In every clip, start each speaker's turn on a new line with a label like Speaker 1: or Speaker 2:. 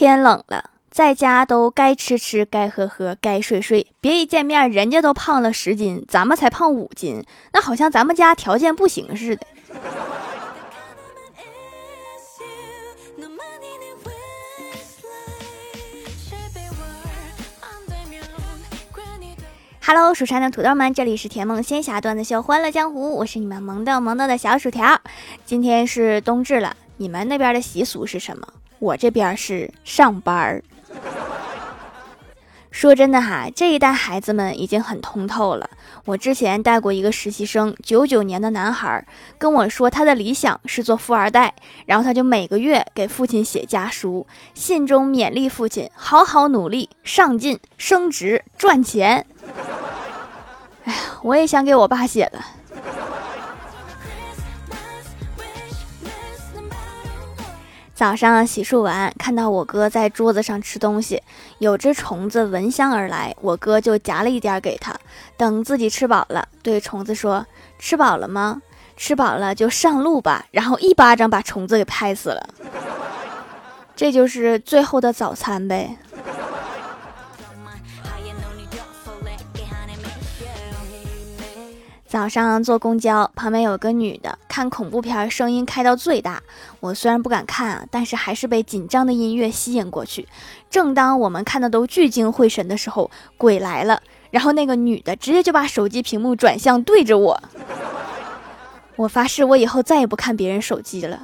Speaker 1: 天冷了，在家都该吃吃，该喝喝，该睡睡。别一见面，人家都胖了十斤，咱们才胖五斤，那好像咱们家条件不行似的。Hello，蜀山的土豆们，这里是甜梦仙侠段子秀欢乐江湖，我是你们萌豆萌豆的小薯条。今天是冬至了，你们那边的习俗是什么？我这边是上班儿。说真的哈，这一代孩子们已经很通透了。我之前带过一个实习生，九九年的男孩，跟我说他的理想是做富二代，然后他就每个月给父亲写家书，信中勉励父亲好好努力、上进、升职、赚钱。哎呀，我也想给我爸写的。早上洗漱完，看到我哥在桌子上吃东西，有只虫子闻香而来，我哥就夹了一点给他。等自己吃饱了，对虫子说：“吃饱了吗？吃饱了就上路吧。”然后一巴掌把虫子给拍死了。这就是最后的早餐呗。早上坐公交，旁边有个女的看恐怖片，声音开到最大。我虽然不敢看啊，但是还是被紧张的音乐吸引过去。正当我们看的都聚精会神的时候，鬼来了，然后那个女的直接就把手机屏幕转向对着我。我发誓，我以后再也不看别人手机了。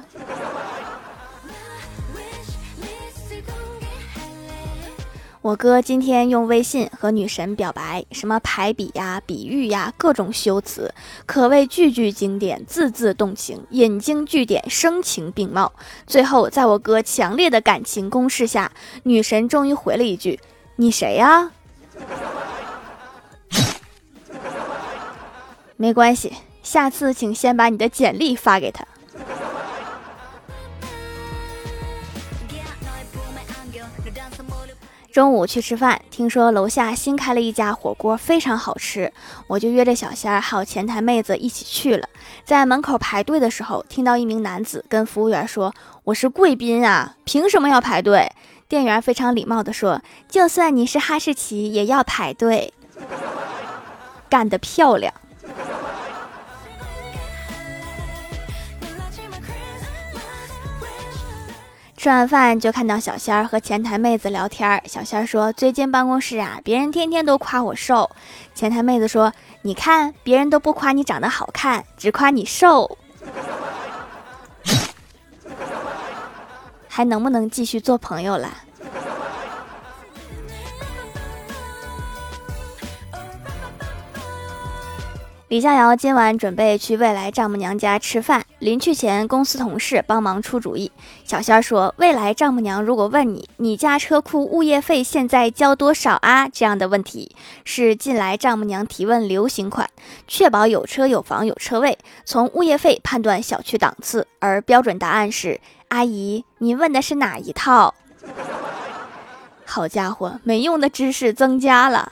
Speaker 1: 我哥今天用微信和女神表白，什么排比呀、比喻呀，各种修辞，可谓句句经典，字字动情，引经据典，声情并茂。最后，在我哥强烈的感情攻势下，女神终于回了一句：“你谁呀？”没关系，下次请先把你的简历发给他。中午去吃饭，听说楼下新开了一家火锅，非常好吃，我就约着小仙儿还有前台妹子一起去了。在门口排队的时候，听到一名男子跟服务员说：“我是贵宾啊，凭什么要排队？”店员非常礼貌地说：“就算你是哈士奇，也要排队。”干得漂亮！吃完饭就看到小仙儿和前台妹子聊天儿。小仙儿说：“最近办公室啊，别人天天都夸我瘦。”前台妹子说：“你看，别人都不夸你长得好看，只夸你瘦。还能不能继续做朋友了？”李逍遥今晚准备去未来丈母娘家吃饭，临去前，公司同事帮忙出主意。小仙儿说：“未来丈母娘如果问你，你家车库物业费现在交多少啊？这样的问题是近来丈母娘提问流行款，确保有车有房有车位，从物业费判断小区档次。而标准答案是：阿姨，您问的是哪一套？好家伙，没用的知识增加了。”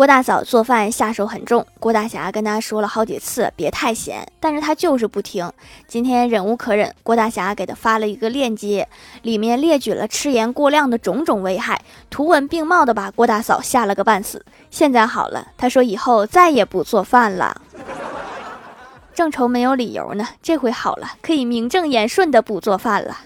Speaker 1: 郭大嫂做饭下手很重，郭大侠跟她说了好几次别太咸，但是她就是不听。今天忍无可忍，郭大侠给她发了一个链接，里面列举了吃盐过量的种种危害，图文并茂的把郭大嫂吓了个半死。现在好了，他说以后再也不做饭了。正愁没有理由呢，这回好了，可以名正言顺的不做饭了。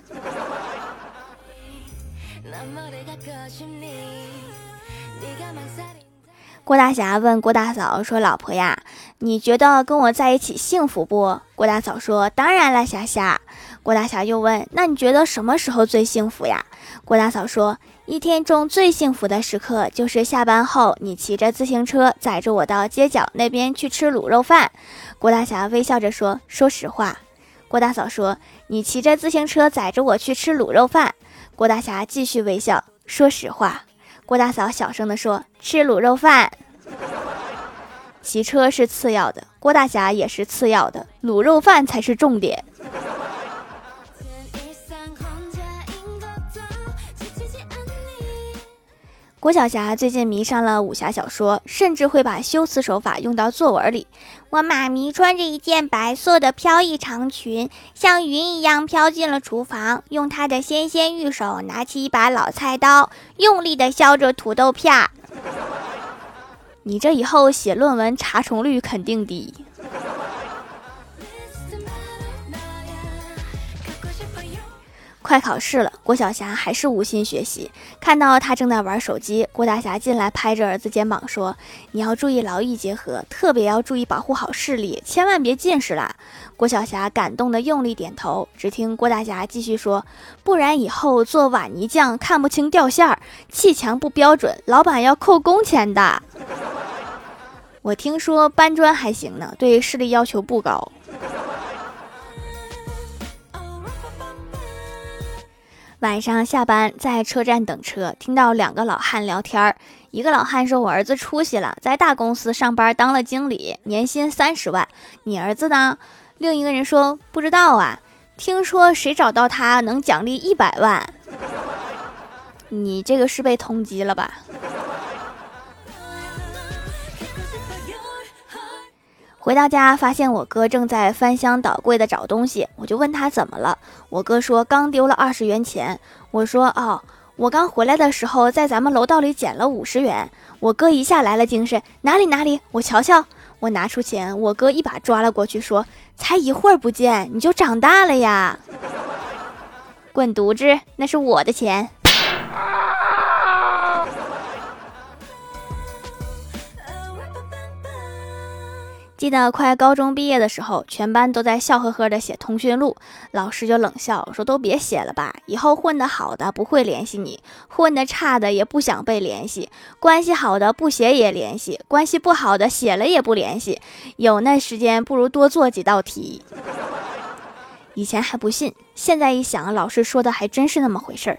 Speaker 1: 郭大侠问郭大嫂说：“老婆呀，你觉得跟我在一起幸福不？”郭大嫂说：“当然了，霞霞。”郭大侠又问：“那你觉得什么时候最幸福呀？”郭大嫂说：“一天中最幸福的时刻就是下班后，你骑着自行车载着我到街角那边去吃卤肉饭。”郭大侠微笑着说：“说实话。”郭大嫂说：“你骑着自行车载着我去吃卤肉饭。”郭大侠继续微笑：“说实话。”郭大嫂小声地说：“吃卤肉饭，骑车是次要的，郭大侠也是次要的，卤肉饭才是重点。”郭晓霞最近迷上了武侠小说，甚至会把修辞手法用到作文里。我妈咪穿着一件白色的飘逸长裙，像云一样飘进了厨房，用她的纤纤玉手拿起一把老菜刀，用力地削着土豆片儿。你这以后写论文查重率肯定低。快考试了，郭晓霞还是无心学习。看到他正在玩手机，郭大侠进来拍着儿子肩膀说：“你要注意劳逸结合，特别要注意保护好视力，千万别近视啦。”郭晓霞感动的用力点头。只听郭大侠继续说：“不然以后做瓦泥匠看不清掉线儿，砌墙不标准，老板要扣工钱的。”我听说搬砖还行呢，对视力要求不高。晚上下班在车站等车，听到两个老汉聊天儿。一个老汉说：“我儿子出息了，在大公司上班当了经理，年薪三十万。你儿子呢？”另一个人说：“不知道啊，听说谁找到他能奖励一百万。”你这个是被通缉了吧？回到家，发现我哥正在翻箱倒柜的找东西，我就问他怎么了。我哥说刚丢了二十元钱。我说哦，我刚回来的时候在咱们楼道里捡了五十元。我哥一下来了精神，哪里哪里，我瞧瞧。我拿出钱，我哥一把抓了过去，说才一会儿不见你就长大了呀，滚犊子，那是我的钱。记得快高中毕业的时候，全班都在笑呵呵的写通讯录，老师就冷笑说：“都别写了吧，以后混得好的不会联系你，混得差的也不想被联系。关系好的不写也联系，关系不好的写了也不联系。有那时间不如多做几道题。”以前还不信，现在一想，老师说的还真是那么回事儿。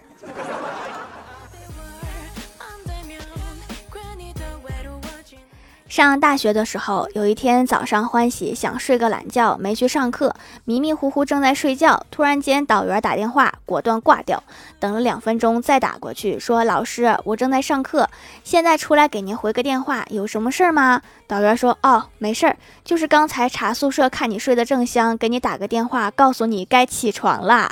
Speaker 1: 上大学的时候，有一天早上欢喜想睡个懒觉，没去上课，迷迷糊糊正在睡觉，突然间导员打电话，果断挂掉。等了两分钟再打过去，说：“老师，我正在上课，现在出来给您回个电话，有什么事儿吗？”导员说：“哦，没事儿，就是刚才查宿舍看你睡得正香，给你打个电话，告诉你该起床啦。”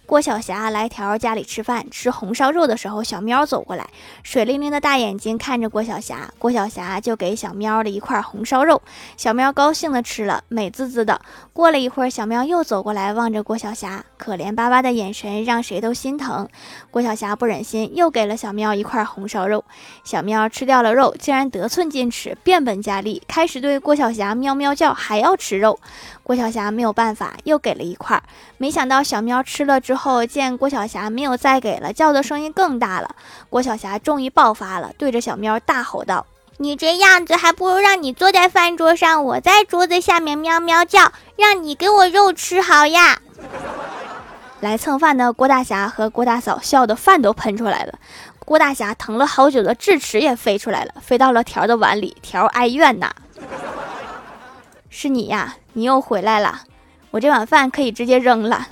Speaker 1: 郭晓霞来条家里吃饭，吃红烧肉的时候，小喵走过来，水灵灵的大眼睛看着郭晓霞，郭晓霞就给小喵了一块红烧肉，小喵高兴的吃了，美滋滋的。过了一会儿，小喵又走过来，望着郭晓霞，可怜巴巴的眼神让谁都心疼。郭晓霞不忍心，又给了小喵一块红烧肉，小喵吃掉了肉，竟然得寸进尺，变本加厉，开始对郭晓霞喵喵叫，还要吃肉。郭晓霞没有办法，又给了一块。没想到小喵吃了之后，见郭晓霞没有再给了，叫的声音更大了。郭晓霞终于爆发了，对着小喵大吼道：“你这样子，还不如让你坐在饭桌上，我在桌子下面喵喵叫，让你给我肉吃好呀！”来蹭饭的郭大侠和郭大嫂笑得饭都喷出来了。郭大侠疼了好久的智齿也飞出来了，飞到了条的碗里，条哀怨呐。是你呀，你又回来了，我这碗饭可以直接扔了。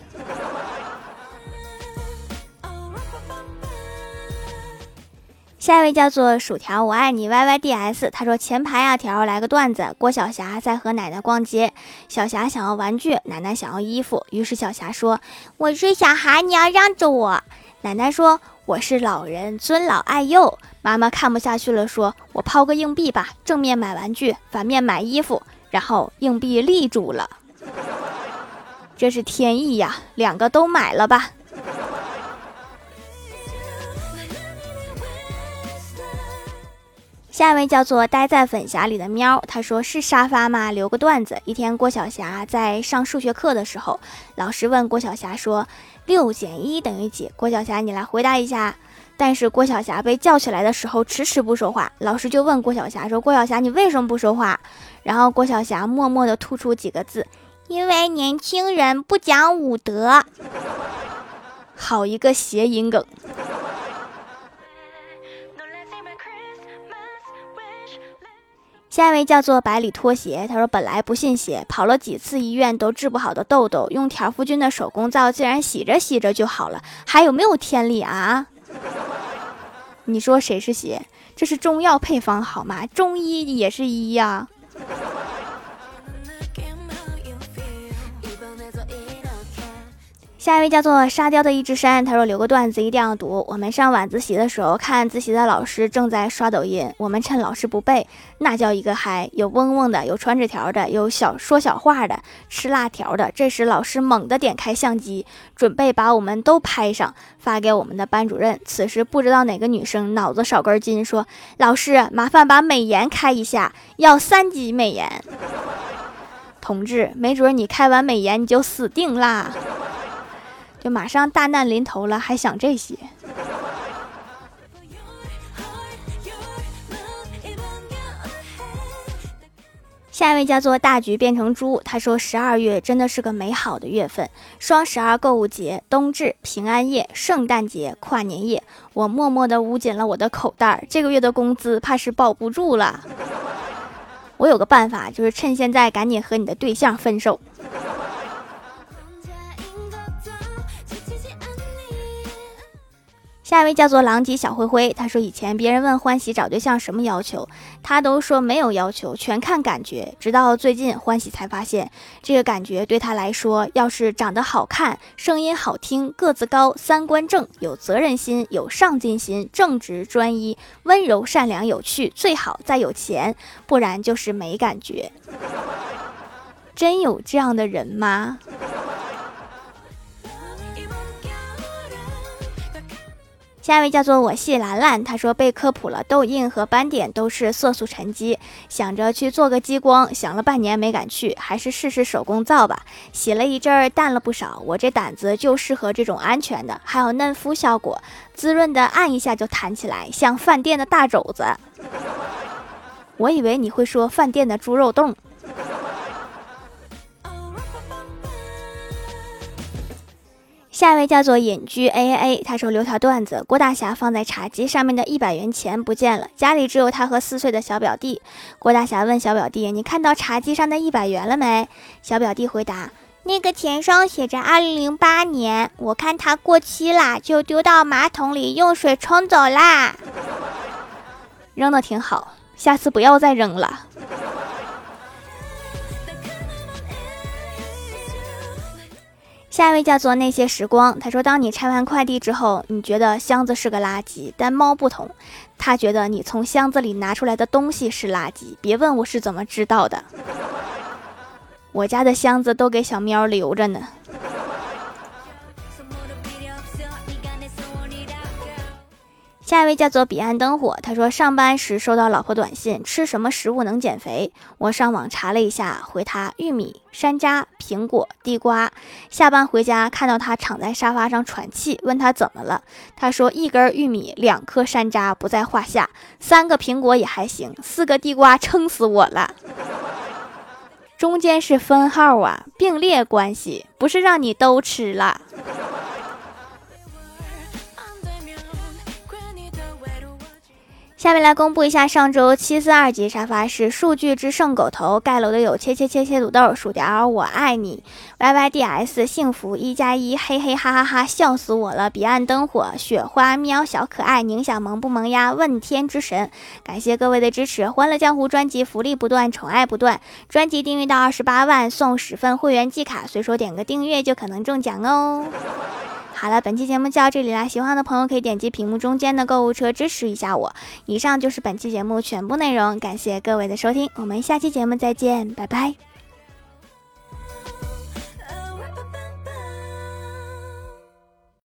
Speaker 1: 下一位叫做薯条，我爱你 Y Y D S。他说前排啊，条来个段子：郭晓霞在和奶奶逛街，小霞想要玩具，奶奶想要衣服，于是小霞说：“我是小孩，你要让着我。”奶奶说：“我是老人，尊老爱幼。”妈妈看不下去了，说：“我抛个硬币吧，正面买玩具，反面买衣服。”然后硬币立住了，这是天意呀！两个都买了吧。下一位叫做待在粉匣里的喵，他说是沙发吗？留个段子。一天，郭晓霞在上数学课的时候，老师问郭晓霞说：“六减一等于几？”郭晓霞，你来回答一下。但是郭晓霞被叫起来的时候，迟迟不说话。老师就问郭晓霞说：“郭晓霞，你为什么不说话？”然后郭晓霞默默地吐出几个字：“因为年轻人不讲武德。”好一个谐音梗。下一位叫做百里拖鞋，他说本来不信邪，跑了几次医院都治不好的痘痘，用田馥君的手工皂竟然洗着洗着就好了，还有没有天理啊？你说谁是邪？这是中药配方好吗？中医也是医呀。下一位叫做沙雕的一只山，他说留个段子一定要读。我们上晚自习的时候，看自习的老师正在刷抖音，我们趁老师不备，那叫一个嗨，有嗡嗡的，有传纸条的，有小说小话的，吃辣条的。这时老师猛地点开相机，准备把我们都拍上，发给我们的班主任。此时不知道哪个女生脑子少根筋，说：“老师，麻烦把美颜开一下，要三级美颜。”同志，没准你开完美颜你就死定啦。就马上大难临头了，还想这些？下一位叫做大橘变成猪，他说十二月真的是个美好的月份，双十二购物节、冬至、平安夜、圣诞节、跨年夜，我默默的捂紧了我的口袋，这个月的工资怕是保不住了。我有个办法，就是趁现在赶紧和你的对象分手。下一位叫做狼藉小灰灰，他说以前别人问欢喜找对象什么要求，他都说没有要求，全看感觉。直到最近欢喜才发现，这个感觉对他来说，要是长得好看、声音好听、个子高、三观正、有责任心、有上进心、正直专一、温柔善良、有趣，最好再有钱，不然就是没感觉。真有这样的人吗？下一位叫做我系兰兰，她说被科普了，痘印和斑点都是色素沉积，想着去做个激光，想了半年没敢去，还是试试手工皂吧。洗了一阵儿，淡了不少。我这胆子就适合这种安全的，还有嫩肤效果，滋润的按一下就弹起来，像饭店的大肘子。我以为你会说饭店的猪肉冻。下一位叫做隐居 A A A，他说留条段子：郭大侠放在茶几上面的一百元钱不见了，家里只有他和四岁的小表弟。郭大侠问小表弟：“你看到茶几上的一百元了没？”小表弟回答：“那个钱上写着二零零八年，我看它过期啦，就丢到马桶里用水冲走啦。扔的挺好，下次不要再扔了。”下一位叫做那些时光，他说：“当你拆完快递之后，你觉得箱子是个垃圾，但猫不同，它觉得你从箱子里拿出来的东西是垃圾。别问我是怎么知道的，我家的箱子都给小喵留着呢。”下一位叫做彼岸灯火，他说上班时收到老婆短信，吃什么食物能减肥？我上网查了一下，回他玉米、山楂、苹果、地瓜。下班回家看到他躺在沙发上喘气，问他怎么了？他说一根玉米、两颗山楂不在话下，三个苹果也还行，四个地瓜撑死我了。中间是分号啊，并列关系，不是让你都吃了。下面来公布一下上周七四二级沙发是数据之圣狗头盖楼的有切切切切土豆薯条我爱你。Y y d s 幸福一加一嘿嘿哈哈哈笑死我了彼岸灯火。雪花喵小可爱宁想萌不萌呀问天之神。感谢各位的支持欢乐江湖专辑福利不断宠爱不断专辑订阅到二十八万送十份会员季卡随手点个订阅就可能中奖哦。好了，本期节目就到这里啦！喜欢的朋友可以点击屏幕中间的购物车支持一下我。以上就是本期节目全部内容，感谢各位的收听，我们下期节目再见，拜拜。